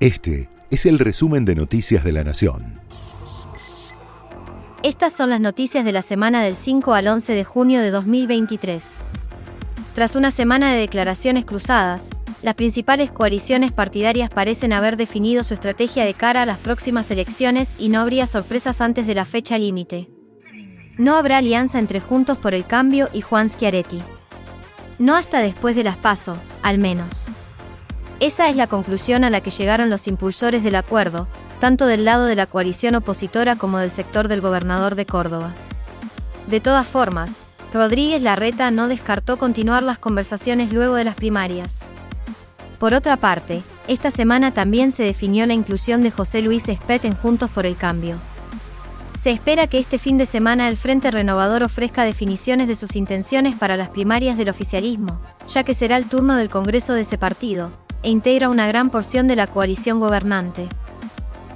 Este es el resumen de Noticias de la Nación. Estas son las noticias de la semana del 5 al 11 de junio de 2023. Tras una semana de declaraciones cruzadas, las principales coaliciones partidarias parecen haber definido su estrategia de cara a las próximas elecciones y no habría sorpresas antes de la fecha límite. No habrá alianza entre Juntos por el Cambio y Juan Schiaretti. No hasta después de las PASO, al menos. Esa es la conclusión a la que llegaron los impulsores del acuerdo, tanto del lado de la coalición opositora como del sector del gobernador de Córdoba. De todas formas, Rodríguez Larreta no descartó continuar las conversaciones luego de las primarias. Por otra parte, esta semana también se definió la inclusión de José Luis Espet en Juntos por el Cambio. Se espera que este fin de semana el Frente Renovador ofrezca definiciones de sus intenciones para las primarias del oficialismo, ya que será el turno del Congreso de ese partido, e integra una gran porción de la coalición gobernante.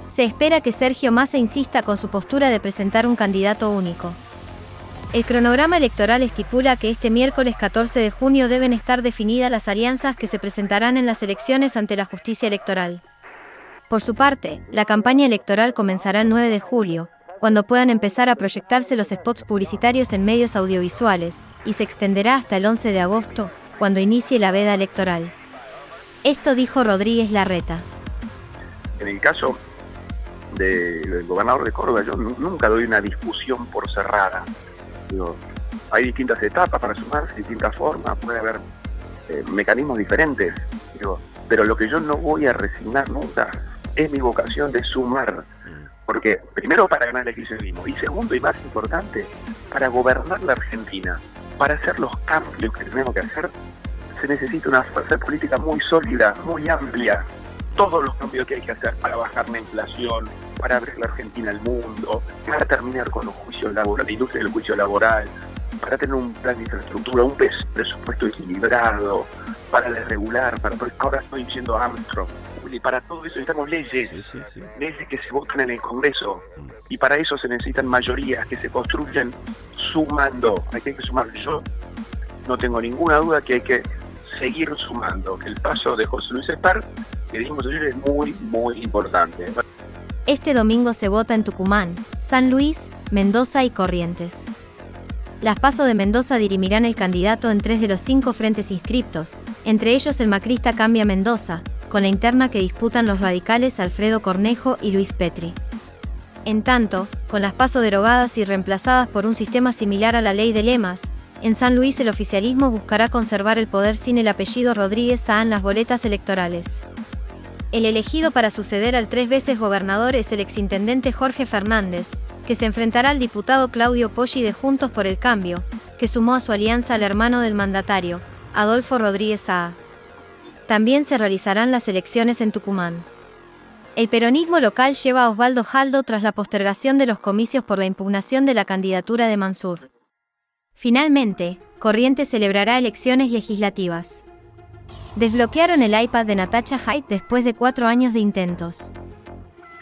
Se espera que Sergio Massa insista con su postura de presentar un candidato único. El cronograma electoral estipula que este miércoles 14 de junio deben estar definidas las alianzas que se presentarán en las elecciones ante la justicia electoral. Por su parte, la campaña electoral comenzará el 9 de julio, cuando puedan empezar a proyectarse los spots publicitarios en medios audiovisuales, y se extenderá hasta el 11 de agosto, cuando inicie la veda electoral. Esto dijo Rodríguez Larreta. En el caso del gobernador de Córdoba, yo nunca doy una discusión por cerrada. hay distintas etapas para sumarse, distintas formas, puede haber eh, mecanismos diferentes. pero lo que yo no voy a resignar nunca es mi vocación de sumar. Porque primero para ganar el kirchnerismo y segundo y más importante, para gobernar la Argentina, para hacer los cambios que tenemos que hacer se necesita una fuerza política muy sólida, muy amplia. Todos los cambios que hay que hacer para bajar la inflación, para abrir la Argentina al mundo, para terminar con los juicios laborales, la industria del juicio laboral, para tener un plan de infraestructura, un presupuesto equilibrado, para desregular, para ahora estoy diciendo Armstrong, y para todo eso necesitamos leyes, leyes que se votan en el Congreso, y para eso se necesitan mayorías que se construyen sumando, hay que sumar. Yo no tengo ninguna duda que hay que seguir sumando, el paso de José Luis Espar, que dijimos ayer, es muy, muy importante. Este domingo se vota en Tucumán, San Luis, Mendoza y Corrientes. Las pasos de Mendoza dirimirán el candidato en tres de los cinco frentes inscriptos, entre ellos el macrista Cambia Mendoza, con la interna que disputan los radicales Alfredo Cornejo y Luis Petri. En tanto, con las pasos derogadas y reemplazadas por un sistema similar a la ley de lemas, en San Luis el oficialismo buscará conservar el poder sin el apellido Rodríguez Sá en las boletas electorales. El elegido para suceder al tres veces gobernador es el exintendente Jorge Fernández, que se enfrentará al diputado Claudio Poggi de Juntos por el Cambio, que sumó a su alianza al hermano del mandatario, Adolfo Rodríguez Saa. También se realizarán las elecciones en Tucumán. El peronismo local lleva a Osvaldo Jaldo tras la postergación de los comicios por la impugnación de la candidatura de Mansur. Finalmente, Corrientes celebrará elecciones legislativas. Desbloquearon el iPad de Natacha Haidt después de cuatro años de intentos.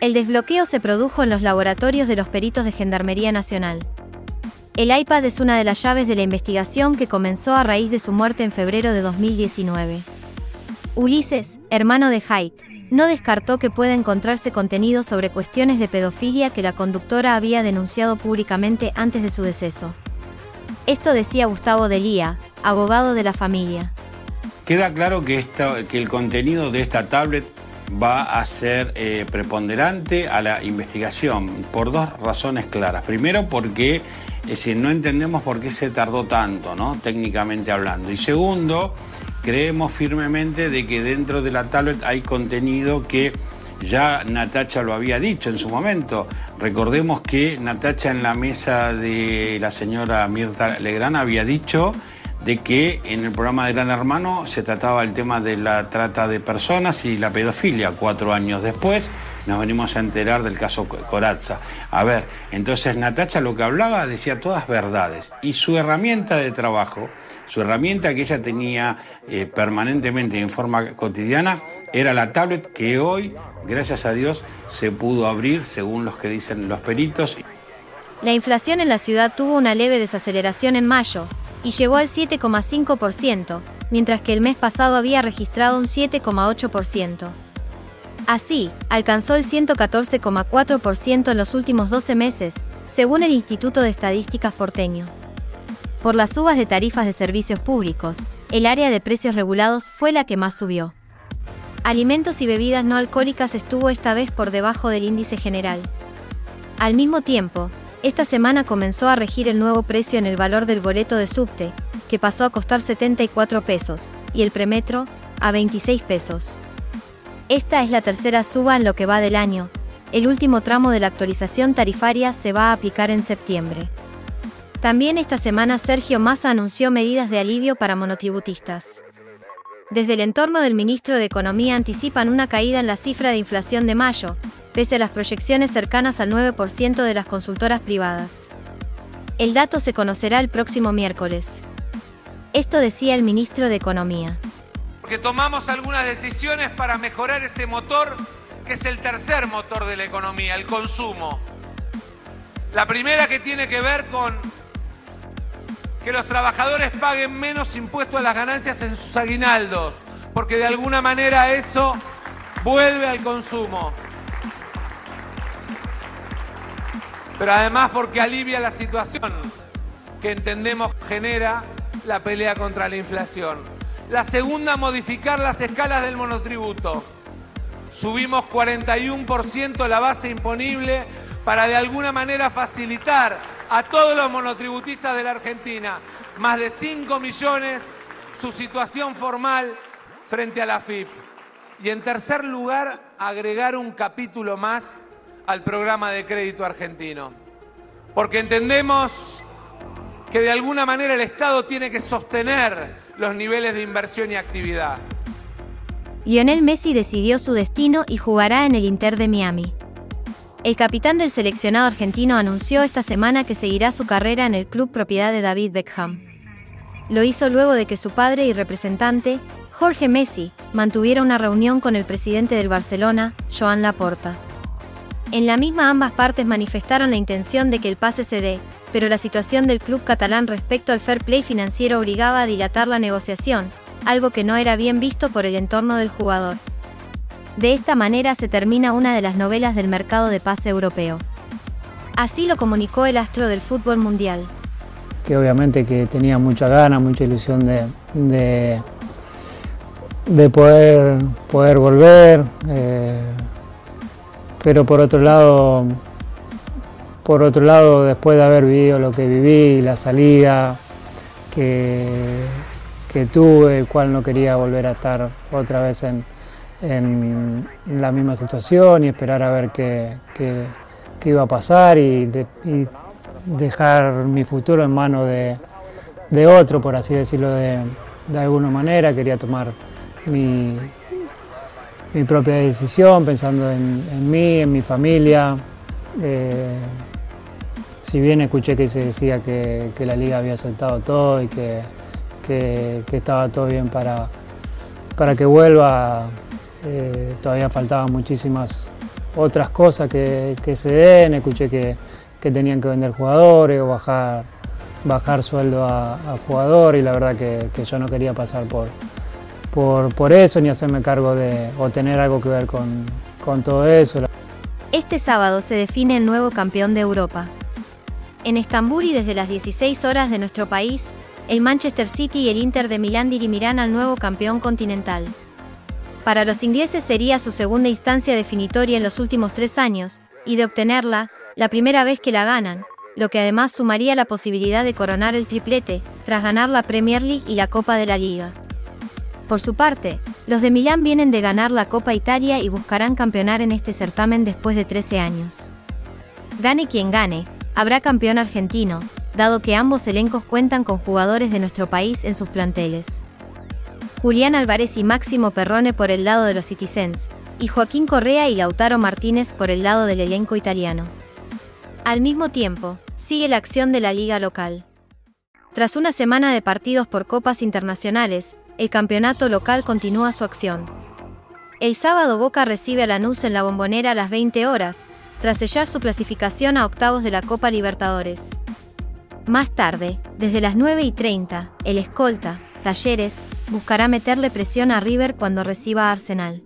El desbloqueo se produjo en los laboratorios de los peritos de Gendarmería Nacional. El iPad es una de las llaves de la investigación que comenzó a raíz de su muerte en febrero de 2019. Ulises, hermano de Haidt, no descartó que pueda encontrarse contenido sobre cuestiones de pedofilia que la conductora había denunciado públicamente antes de su deceso. Esto decía Gustavo Delía, abogado de la familia. Queda claro que, el contenido de esta tablet va a ser eh, preponderante a la investigación por dos razones claras. Primero, porque no entendemos por qué se tardó tanto, ¿no? técnicamente hablando. Y segundo, creemos firmemente de que dentro de la tablet hay contenido que ya Natacha lo había dicho en su momento. Recordemos que Natacha en la mesa de la señora Mirta Legrand había dicho de que en el programa de Gran Hermano se trataba el tema de la trata de personas y la pedofilia. Cuatro años después nos venimos a enterar del caso Corazza. A ver, entonces Natacha lo que hablaba decía todas verdades y su herramienta de trabajo, su herramienta que ella tenía eh, permanentemente en forma cotidiana, era la tablet que hoy, gracias a Dios, se pudo abrir según los que dicen los peritos. La inflación en la ciudad tuvo una leve desaceleración en mayo y llegó al 7,5%, mientras que el mes pasado había registrado un 7,8%. Así, alcanzó el 114,4% en los últimos 12 meses, según el Instituto de Estadísticas porteño. Por las subas de tarifas de servicios públicos, el área de precios regulados fue la que más subió. Alimentos y bebidas no alcohólicas estuvo esta vez por debajo del índice general. Al mismo tiempo, esta semana comenzó a regir el nuevo precio en el valor del boleto de subte, que pasó a costar 74 pesos, y el premetro, a 26 pesos. Esta es la tercera suba en lo que va del año. El último tramo de la actualización tarifaria se va a aplicar en septiembre. También esta semana Sergio Massa anunció medidas de alivio para monotributistas. Desde el entorno del ministro de Economía anticipan una caída en la cifra de inflación de mayo, pese a las proyecciones cercanas al 9% de las consultoras privadas. El dato se conocerá el próximo miércoles. Esto decía el ministro de Economía. Porque tomamos algunas decisiones para mejorar ese motor que es el tercer motor de la economía, el consumo. La primera que tiene que ver con que los trabajadores paguen menos impuestos a las ganancias en sus aguinaldos, porque de alguna manera eso vuelve al consumo. Pero además porque alivia la situación que entendemos genera la pelea contra la inflación. La segunda, modificar las escalas del monotributo. Subimos 41% la base imponible para de alguna manera facilitar a todos los monotributistas de la Argentina, más de 5 millones, su situación formal frente a la FIP. Y en tercer lugar, agregar un capítulo más al programa de crédito argentino. Porque entendemos que de alguna manera el Estado tiene que sostener los niveles de inversión y actividad. Lionel Messi decidió su destino y jugará en el Inter de Miami. El capitán del seleccionado argentino anunció esta semana que seguirá su carrera en el club propiedad de David Beckham. Lo hizo luego de que su padre y representante, Jorge Messi, mantuviera una reunión con el presidente del Barcelona, Joan Laporta. En la misma ambas partes manifestaron la intención de que el pase se dé, pero la situación del club catalán respecto al fair play financiero obligaba a dilatar la negociación, algo que no era bien visto por el entorno del jugador. De esta manera se termina una de las novelas del mercado de pase europeo. Así lo comunicó el astro del fútbol mundial. Que obviamente que tenía mucha gana, mucha ilusión de, de, poder, poder volver, eh, pero por otro lado, por otro lado, después de haber vivido lo que viví, la salida que, que tuve, el cual no quería volver a estar otra vez en, en la misma situación y esperar a ver qué, iba a pasar y, dejar mi futuro en manos de, otro, por así decirlo de, alguna manera. Quería tomar mi, mi propia decisión pensando en, mí, en mi familia. Eh, si bien escuché que se decía que, la liga había aceptado todo y que, estaba todo bien para, para que vuelva, eh, todavía faltaban muchísimas otras cosas que, se den, escuché que, tenían que vender jugadores o bajar, bajar sueldo a, jugadores y la verdad que, yo no quería pasar por, por, eso ni hacerme cargo de o tener algo que ver con, con todo eso. Este sábado se define el nuevo campeón de Europa. En Estambul y desde las 16 horas de nuestro país, el Manchester City y el Inter de Milán dirimirán al nuevo campeón continental. Para los ingleses sería su segunda instancia definitoria en los últimos tres años, y de obtenerla, la primera vez que la ganan, lo que además sumaría la posibilidad de coronar el triplete, tras ganar la Premier League y la Copa de la Liga. Por su parte, los de Milán vienen de ganar la Copa Italia y buscarán campeonar en este certamen después de 13 años. Gane quien gane, habrá campeón argentino, dado que ambos elencos cuentan con jugadores de nuestro país en sus planteles. Julián Álvarez y Máximo Perrone por el lado de los Citizens, y Joaquín Correa y Lautaro Martínez por el lado del elenco italiano. Al mismo tiempo, sigue la acción de la liga local. Tras una semana de partidos por copas internacionales, el campeonato local continúa su acción. El sábado Boca recibe a Lanús en la bombonera a las 20 horas, tras sellar su clasificación a octavos de la Copa Libertadores. Más tarde, desde las 9 y 30, el escolta, Talleres, buscará meterle presión a River cuando reciba a Arsenal.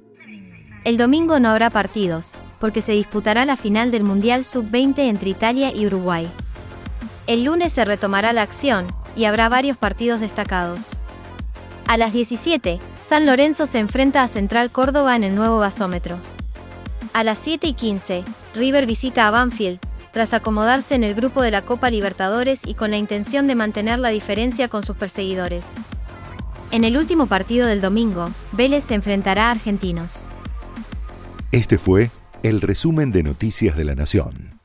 El domingo no habrá partidos, porque se disputará la final del Mundial Sub-20 entre Italia y Uruguay. El lunes se retomará la acción, y habrá varios partidos destacados. A las 17, San Lorenzo se enfrenta a Central Córdoba en el nuevo gasómetro. A las 7 y 15, River visita a Banfield, tras acomodarse en el grupo de la Copa Libertadores y con la intención de mantener la diferencia con sus perseguidores. En el último partido del domingo, Vélez se enfrentará a Argentinos. Este fue el resumen de Noticias de la Nación.